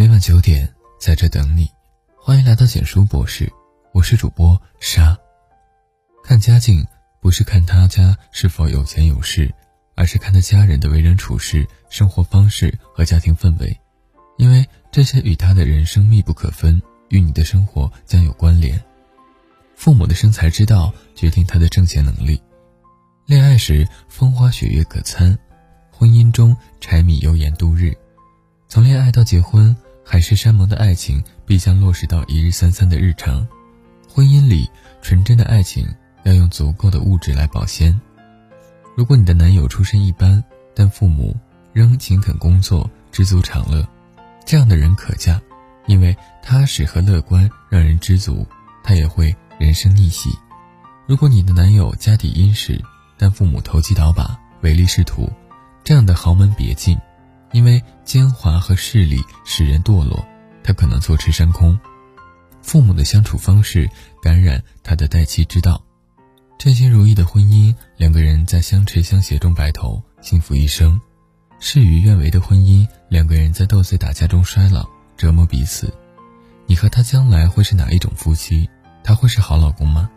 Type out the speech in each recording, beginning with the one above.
每晚九点在这等你，欢迎来到简书博士，我是主播沙。看家境不是看他家是否有钱有势，而是看他家人的为人处事、生活方式和家庭氛围，因为这些与他的人生密不可分，与你的生活将有关联。父母的生财之道决定他的挣钱能力。恋爱时风花雪月可餐，婚姻中柴米油盐度日。从恋爱到结婚，海誓山盟的爱情必将落实到一日三餐的日常。婚姻里纯真的爱情要用足够的物质来保鲜。如果你的男友出身一般，但父母仍勤恳工作，知足常乐，这样的人可嫁，因为踏实和乐观让人知足，他也会人生逆袭。如果你的男友家底殷实，但父母投机倒把、唯利是图，这样的豪门别进，因为奸猾和势力使人堕落，他可能坐吃山空。父母的相处方式感染他的待妻之道，称心如意的婚姻，两个人在相持相携中白头，幸福一生；事与愿违的婚姻，两个人在斗嘴打架中衰老，折磨彼此。你和他将来会是哪一种夫妻？他会是好老公吗？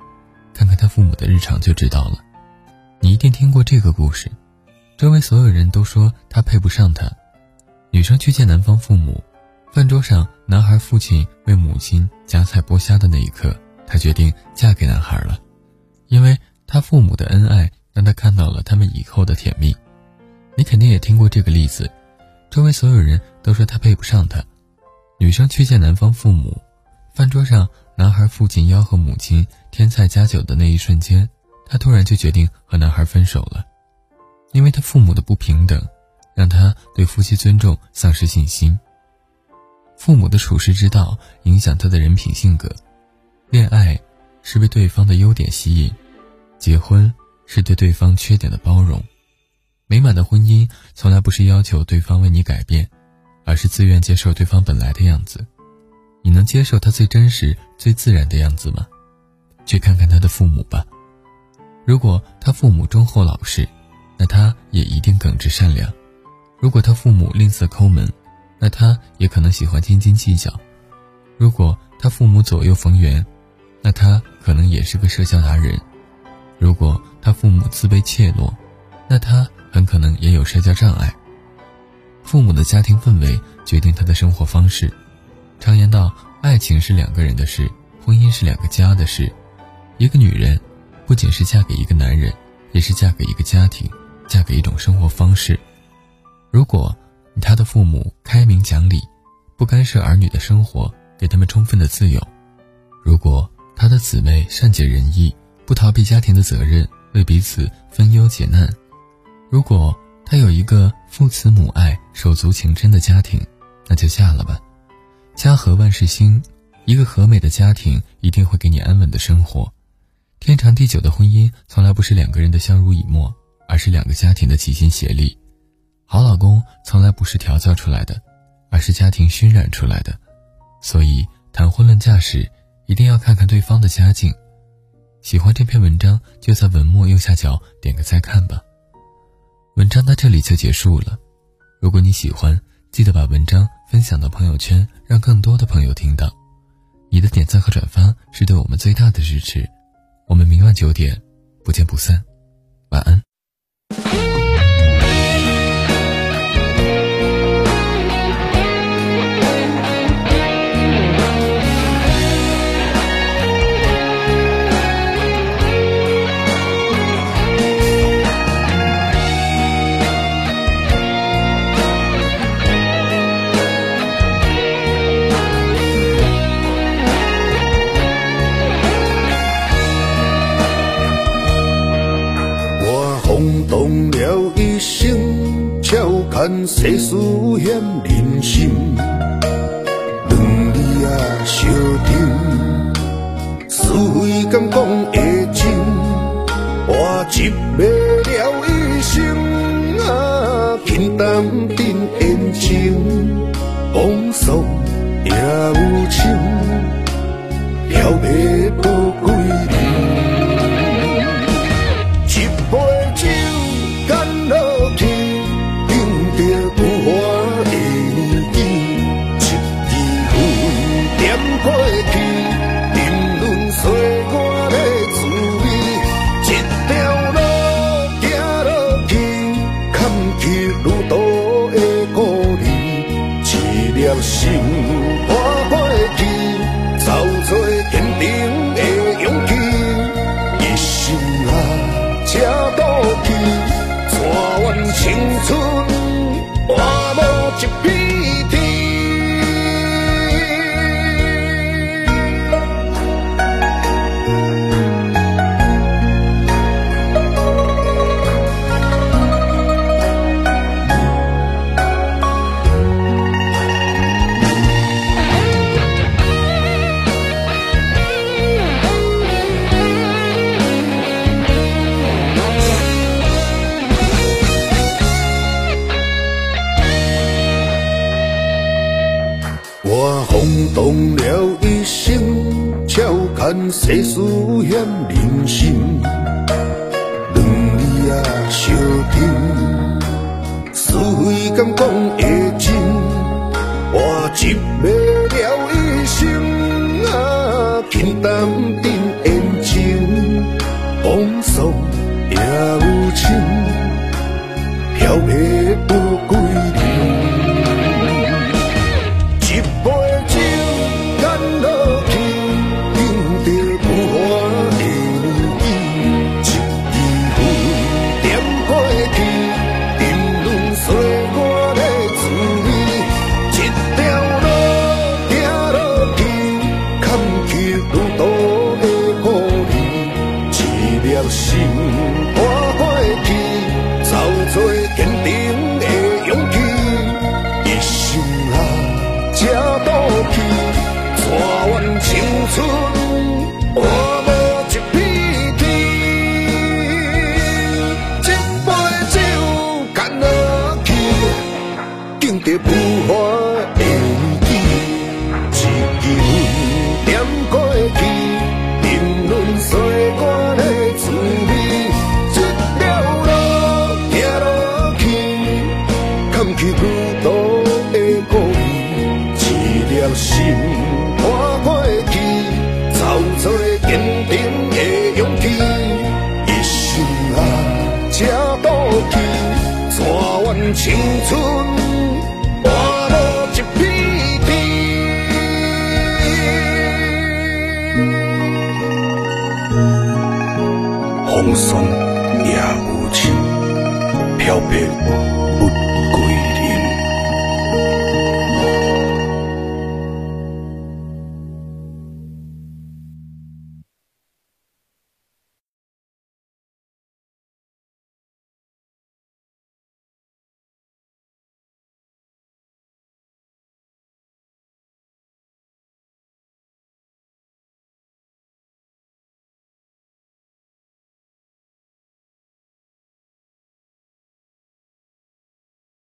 看看他父母的日常就知道了。你一定听过这个故事，周围所有人都说他配不上她。女生去见男方父母，饭桌上，男孩父亲为母亲夹菜剥虾的那一刻，她决定嫁给男孩了，因为他父母的恩爱让她看到了他们以后的甜蜜。你肯定也听过这个例子，周围所有人都说他配不上她。女生去见男方父母，饭桌上，男孩父亲吆喝母亲添菜加酒的那一瞬间。她突然就决定和男孩分手了，因为他父母的不平等，让他对夫妻尊重丧失信心。父母的处世之道影响他的人品性格。恋爱是被对方的优点吸引，结婚是对对方缺点的包容。美满的婚姻从来不是要求对方为你改变，而是自愿接受对方本来的样子。你能接受他最真实、最自然的样子吗？去看看他的父母吧。如果他父母忠厚老实，那他也一定耿直善良；如果他父母吝啬抠门，那他也可能喜欢斤斤计较；如果他父母左右逢源，那他可能也是个社交达人；如果他父母自卑怯懦，那他很可能也有社交障碍。父母的家庭氛围决定他的生活方式。常言道，爱情是两个人的事，婚姻是两个家的事。一个女人。不仅是嫁给一个男人，也是嫁给一个家庭，嫁给一种生活方式。如果他的父母开明讲理，不干涉儿女的生活，给他们充分的自由；如果他的姊妹善解人意，不逃避家庭的责任，为彼此分忧解难；如果他有一个父慈母爱、手足情深的家庭，那就嫁了吧。家和万事兴，一个和美的家庭一定会给你安稳的生活。天长地久的婚姻从来不是两个人的相濡以沫，而是两个家庭的齐心协力。好老公从来不是调教出来的，而是家庭熏染出来的。所以谈婚论嫁时，一定要看看对方的家境。喜欢这篇文章，就在文末右下角点个再看吧。文章到这里就结束了。如果你喜欢，记得把文章分享到朋友圈，让更多的朋友听到。你的点赞和转发是对我们最大的支持。我们明晚九点不见不散，晚安。世事险人心，两字啊相听，是非敢讲会真，我一袂了一生啊，轻淡定言情，风霜也有情，了袂过去争论谁我的滋味，一条路行落去，坎坷旅途的故人，一颗心。用了一生笑看世事险人心。两字啊相挺是非甘讲心看过气，找出坚定的勇气。一生人这赌气，带阮青春活无一片天。一杯酒干落去，敬着浮华。青春。